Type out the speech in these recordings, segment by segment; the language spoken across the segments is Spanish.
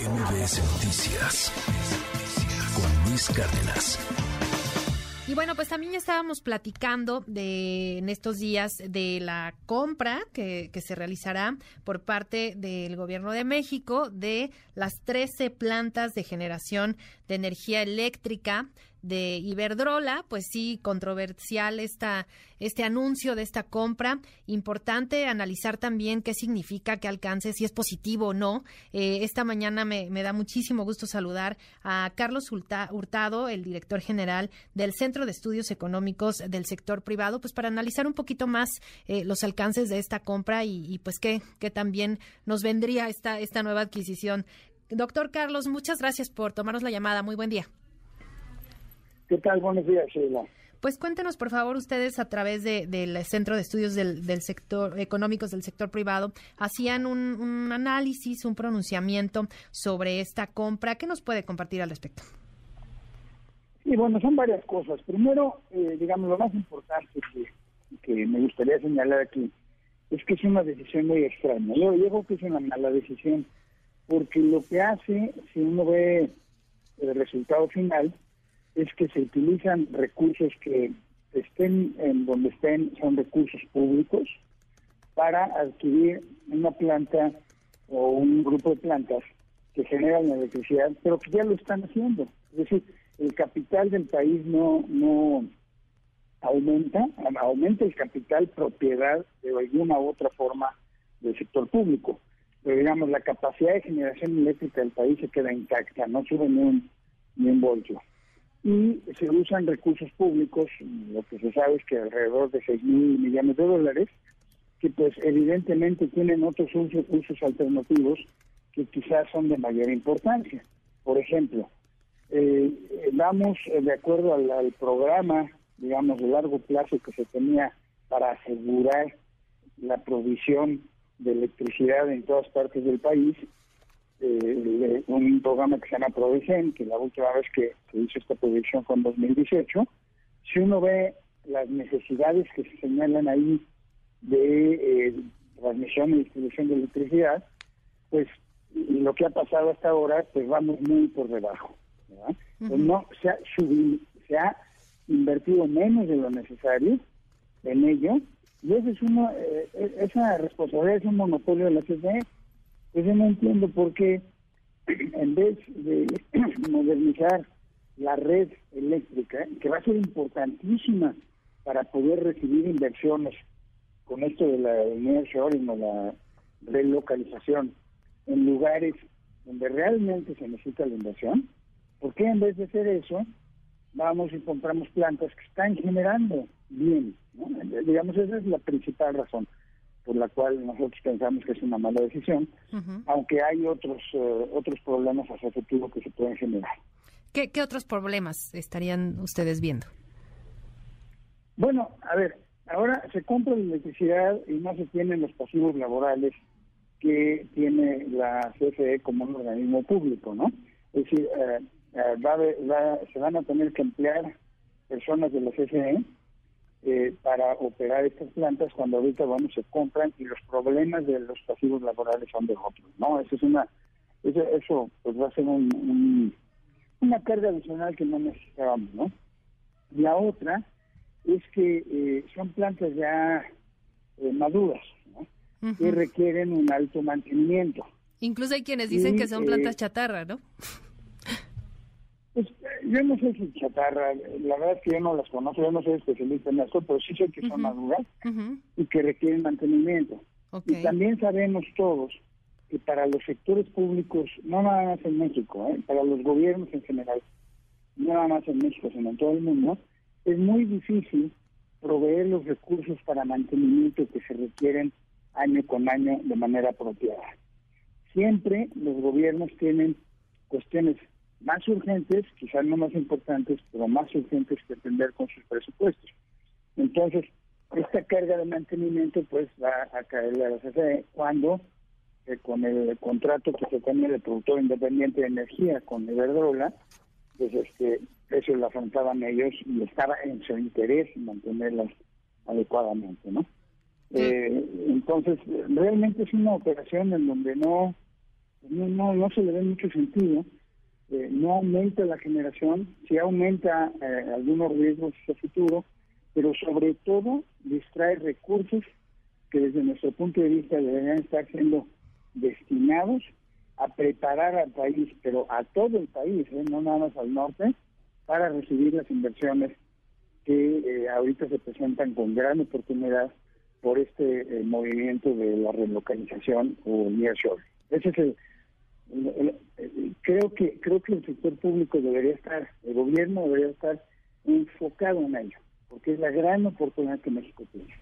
MBS Noticias con Luis Cárdenas. Y bueno, pues también estábamos platicando de en estos días de la compra que, que, se realizará por parte del gobierno de México de las 13 plantas de generación de energía eléctrica de Iberdrola, pues sí, controversial esta, este anuncio de esta compra. Importante analizar también qué significa, qué alcance, si es positivo o no. Eh, esta mañana me, da muchísimo gusto saludar a Carlos Hurtado, el director general del Centro de Estudios Económicos del Sector Privado, pues para analizar un poquito más eh, los alcances de esta compra y, pues qué, qué también nos vendría esta, esta nueva adquisición. Doctor Carlos, muchas gracias por tomarnos la llamada. Muy buen día. ¿Qué tal? Buenos días, Sheila. Pues cuéntenos, por favor, ustedes a través del Centro de Estudios del, Sector Económicos del Sector Privado, hacían un, análisis, un pronunciamiento sobre esta compra. ¿Qué nos puede compartir al respecto? Sí, bueno, son varias cosas. Primero, eh, digamos, lo más importante que, que, me gustaría señalar aquí es que es una decisión muy extraña. Yo, yo creo que es una mala decisión porque lo que hace, si uno ve el resultado final, es que se utilizan recursos que estén en donde estén, son recursos públicos, para adquirir una planta o un grupo de plantas que generan electricidad, pero que ya lo están haciendo. Es decir, el capital del país no, no aumenta, aumenta el capital propiedad de alguna u otra forma del sector público. Pero digamos, la capacidad de generación eléctrica del país se queda intacta, no sube ni un, ni un voltio y se usan recursos públicos, lo que se sabe es que alrededor de 6 mil millones de dólares, que pues evidentemente tienen otros usos, usos alternativos que quizás son de mayor importancia. Por ejemplo, eh, vamos eh, de acuerdo al, al, programa, digamos, de largo plazo que se tenía para asegurar la provisión de electricidad en todas partes del país, eh, un programa que se llama Prodecen, que la última vez que se hizo esta proyección fue en 2018. Si uno ve las necesidades que se señalan ahí de eh, transmisión y distribución de electricidad, pues lo que ha pasado hasta ahora, pues vamos muy por debajo. pues no se ha, se ha invertido menos de lo necesario en ello, y esa es uno, eh, e, esa responsabilidad es un monopolio de la CFE pues yo no entiendo por qué en vez de modernizar la red eléctrica, que va a ser importantísima para poder recibir inversiones con esto de la nearshoring o la relocalización en lugares donde realmente se necesita la inversión, ¿por qué en vez de hacer eso vamos y compramos plantas que están generando bien? Digamos, esa es la principal razón por la cual nosotros pensamos que es una mala decisión, aunque hay otros eh, otros problemas hacia el futuro que se pueden generar. ¿Qué, otros problemas estarían ustedes viendo? Bueno, a ver, ahora se compra la electricidad y no se tienen los pasivos laborales que tiene la CFE como un organismo público, ¿no? Es decir, eh, eh, se van a tener que emplear personas de la CFE eh, para operar estas plantas cuando ahorita bueno se compran y los problemas de los pasivos laborales son de otros no eso es una eso, eso pues va a ser un, una carga adicional que no necesitábamos no la otra es que eh, son plantas ya eh, maduras ¿no? que requieren un alto mantenimiento. Incluso hay quienes dicen que son plantas chatarra no pues yo no sé si chatarra, la verdad es que yo no las conozco, yo no soy especialista en esto, pero sí sé que son maduras y que requieren mantenimiento. Y también sabemos todos que para los sectores públicos, no nada más en México, ¿eh? para los gobiernos en general, no nada más en México, sino en todo el mundo, es muy difícil proveer los recursos para mantenimiento que se requieren año con año de manera apropiada. Siempre los gobiernos tienen cuestiones más urgentes, quizás no más importantes, pero más urgentes que atender con sus presupuestos. Entonces, esta carga de mantenimiento pues va a caerle a la CFE cuando eh, con el contrato que se tenía de productor independiente de energía con Iberdrola, pues este eso lo afrontaban ellos y estaba en su interés mantenerlas adecuadamente, ¿no? Eh, entonces, realmente es una operación en donde no no, no, no se le ve mucho sentido. Eh, no aumenta la generación, sí aumenta eh, algunos riesgos a futuro, pero sobre todo distrae recursos que desde nuestro punto de vista deberían estar siendo destinados a preparar al país, pero a todo el país, ¿eh? no nada más al norte, para recibir las inversiones que eh, ahorita se presentan con gran oportunidad por este movimiento de la relocalización o nearshore. Ese es el, creo que creo que el sector público debería estar, el gobierno debería estar enfocado en ello, porque es la gran oportunidad que México tiene.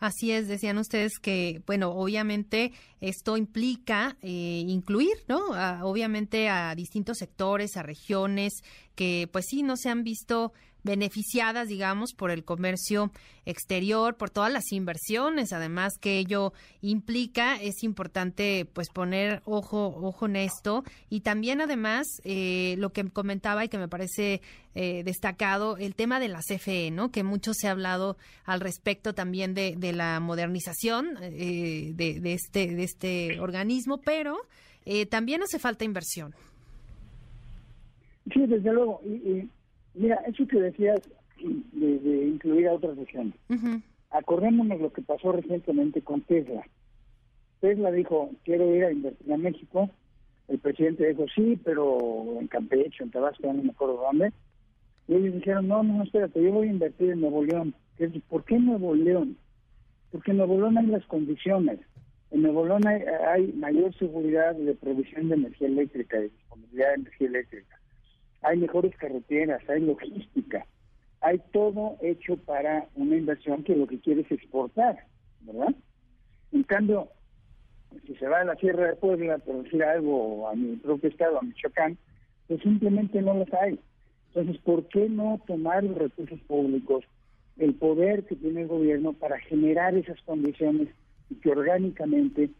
Así es, decían ustedes que, bueno, obviamente esto implica eh, incluir, ¿no? obviamente a distintos sectores, a regiones que, pues sí, no se han visto beneficiadas, digamos, por el comercio exterior, por todas las inversiones, además que ello implica, es importante pues poner ojo, ojo en esto y también además eh, lo que comentaba y que me parece eh, destacado, el tema de la CFE, ¿no? Que mucho se ha hablado al respecto también de, de la modernización eh, de, de, este, de este organismo, pero también hace falta inversión. Sí, desde luego. Mira, eso que decías de, incluir a otras regiones. Acordémonos lo que pasó recientemente con Tesla. Tesla dijo, quiero ir a invertir a México. El presidente dijo, sí, pero en Campeche, en Tabasco, no me acuerdo dónde. Y ellos dijeron, no, no, espérate, yo voy a invertir en Nuevo León. ¿Por qué Nuevo León? Porque en Nuevo León hay las condiciones. En Nuevo León hay, hay mayor seguridad de provisión de energía eléctrica, de disponibilidad de energía eléctrica hay mejores carreteras, hay logística, hay todo hecho para una inversión que lo que quiere es exportar, ¿verdad? En cambio, si se va a la Sierra de Puebla a producir algo a mi propio estado, a Michoacán, pues simplemente no las hay. Entonces, ¿por qué no tomar los recursos públicos, el poder que tiene el gobierno para generar esas condiciones y que orgánicamente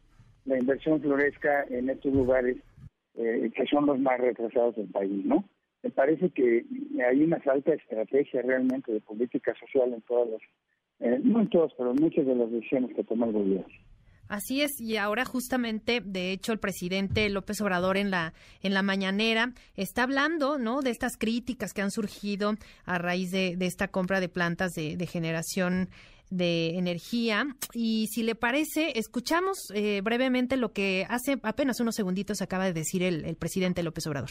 la inversión florezca en estos lugares eh, que son los más retrasados del país, ¿no? Me parece que hay una falta estrategia realmente de política social en todas las, eh, no en todas, pero en muchas de las decisiones que toma el gobierno. Así es, y ahora justamente, de hecho, el presidente López Obrador en la en la mañanera está hablando, ¿no? De estas críticas que han surgido a raíz de, esta compra de plantas de, generación de energía. Y si le parece, escuchamos eh, brevemente lo que hace apenas unos segunditos acaba de decir el presidente López Obrador.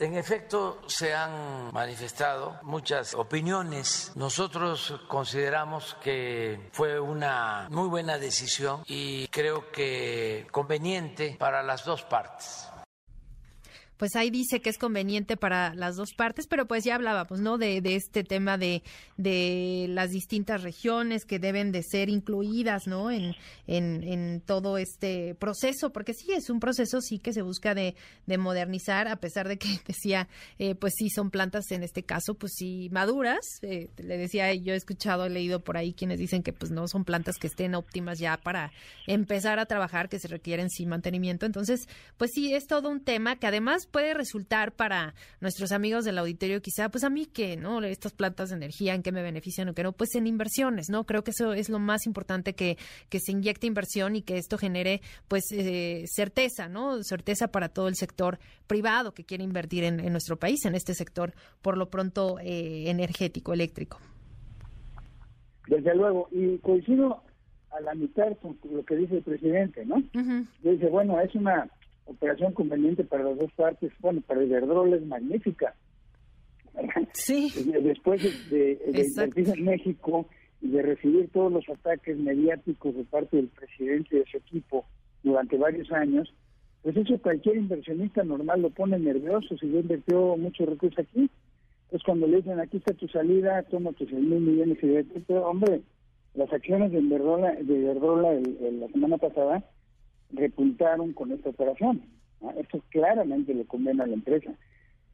En efecto, se han manifestado muchas opiniones. Nosotros consideramos que fue una muy buena decisión y creo que conveniente para las dos partes pues ahí dice que es conveniente para las dos partes, pero pues ya hablábamos, ¿no? De, de este tema de, de las distintas regiones que deben de ser incluidas, ¿no? En, en, en todo este proceso, porque sí, es un proceso sí que se busca de, de modernizar, a pesar de que decía, eh, pues sí, son plantas en este caso, pues sí, maduras. Eh, le decía, yo he escuchado, he leído por ahí quienes dicen que pues no son plantas que estén óptimas ya para empezar a trabajar, que se requieren sin mantenimiento. Entonces, pues sí, es todo un tema que además puede resultar para nuestros amigos del auditorio quizá, pues a mí que, ¿no? Estas plantas de energía, ¿en qué me benefician o qué no? Pues en inversiones, ¿no? Creo que eso es lo más importante que, que se inyecte inversión y que esto genere, pues, eh, certeza, ¿no? Certeza para todo el sector privado que quiere invertir en, nuestro país, en este sector, por lo pronto, eh, energético, eléctrico. Desde luego, y coincido a la mitad con lo que dice el presidente, ¿no? Dice, bueno, es una operación conveniente para las dos partes, bueno, para Iberdrola es magnífica. Sí. Después de, de, en México y de recibir todos los ataques mediáticos de parte del presidente y de su equipo durante varios años, pues eso cualquier inversionista normal lo pone nervioso si ya invirtió muchos recursos aquí. Entonces cuando le dicen aquí está tu salida, toma tus 6 mil millones y de hombre, las acciones de Iberdrola, de Iberdrola la semana pasada repuntaron con esta operación. Esto claramente le conviene a la empresa.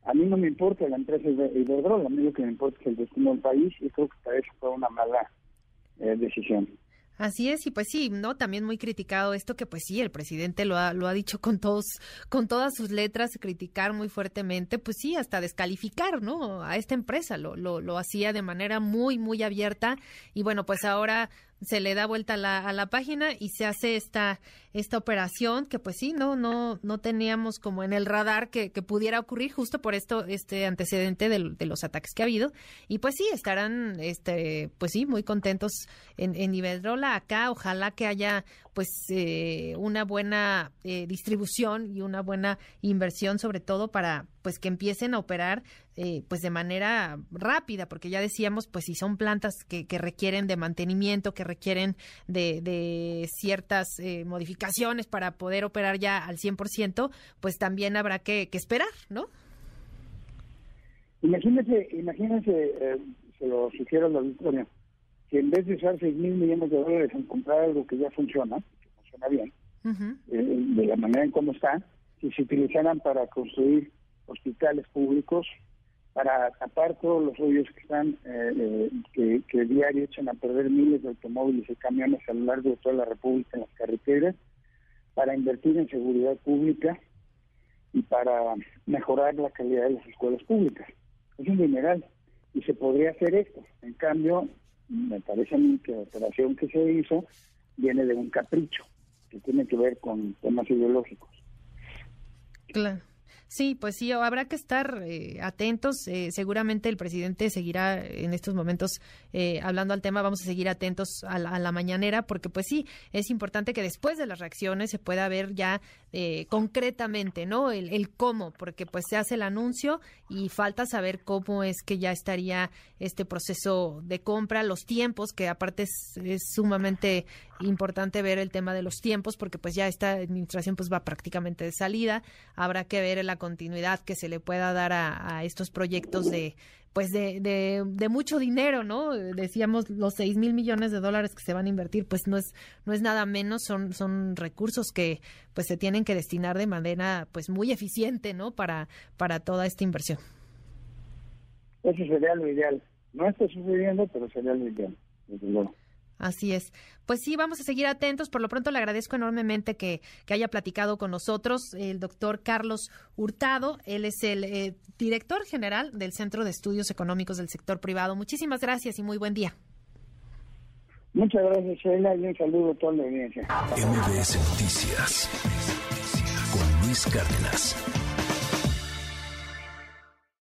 A mí no me importa la empresa Iberdrola, a mí lo que me importa es el destino del país y creo que para eso fue una mala eh, decisión. Así es, y pues sí, ¿no? También muy criticado esto que pues sí, el presidente lo ha, lo ha dicho con todos, con todas sus letras, criticar muy fuertemente, pues sí, hasta descalificar, ¿no? A esta empresa, lo, lo, lo hacía de manera muy, muy abierta, y bueno, pues ahora se le da vuelta a la, a la página y se hace esta, esta operación que pues sí, no, no, no teníamos como en el radar que, que pudiera ocurrir justo por esto, este antecedente de, de, los ataques que ha habido. Y pues sí, estarán, este, pues sí, muy contentos en, en Iberdrola acá. Ojalá que haya pues eh, una buena eh, distribución y una buena inversión sobre todo para pues que empiecen a operar eh, pues de manera rápida porque ya decíamos pues si son plantas que, que requieren de mantenimiento que requieren de, de ciertas modificaciones para poder operar ya al 100% pues también habrá que, que esperar ¿no? Imagínense, imagínense, se lo sugiero la auditorio, que en vez de usar 6 mil millones de dólares en comprar algo que ya funciona, que funciona bien, eh, de la manera en cómo está, si se utilizaran para construir hospitales públicos, para tapar todos los hoyos que están, eh, eh, que, que diario echan a perder miles de automóviles y camiones a lo largo de toda la República en las carreteras, para invertir en seguridad pública y para mejorar la calidad de las escuelas públicas. Es un dineral y se podría hacer esto. En cambio, me parece a mí que la operación que se hizo viene de un capricho que tiene que ver con temas ideológicos. Claro. Sí, pues sí, habrá que estar eh, atentos. Eh, seguramente el presidente seguirá en estos momentos eh, hablando al tema. Vamos a seguir atentos a la, mañanera porque, pues sí, es importante que después de las reacciones se pueda ver ya concretamente, ¿no? El, el, cómo, porque pues se hace el anuncio y falta saber cómo es que ya estaría este proceso de compra, los tiempos, que aparte es, es sumamente importante ver el tema de los tiempos porque pues ya esta administración pues va prácticamente de salida. Habrá que ver la continuidad que se le pueda dar a, estos proyectos de pues de, de, mucho dinero, ¿no? Decíamos los seis mil millones de dólares que se van a invertir, pues no es no es nada menos, son son recursos que pues se tienen que destinar de manera pues muy eficiente, ¿no? Para para toda esta inversión. Eso sería lo ideal. No está sucediendo, pero sería lo ideal, desde luego. Así es. Pues sí, vamos a seguir atentos. Por lo pronto le agradezco enormemente que, haya platicado con nosotros el doctor Carlos Hurtado. Él es el eh, director general del Centro de Estudios Económicos del Sector Privado. Muchísimas gracias y muy buen día. Muchas gracias, Sheila, y un saludo a toda la audiencia. MBS Noticias con Luis Cárdenas.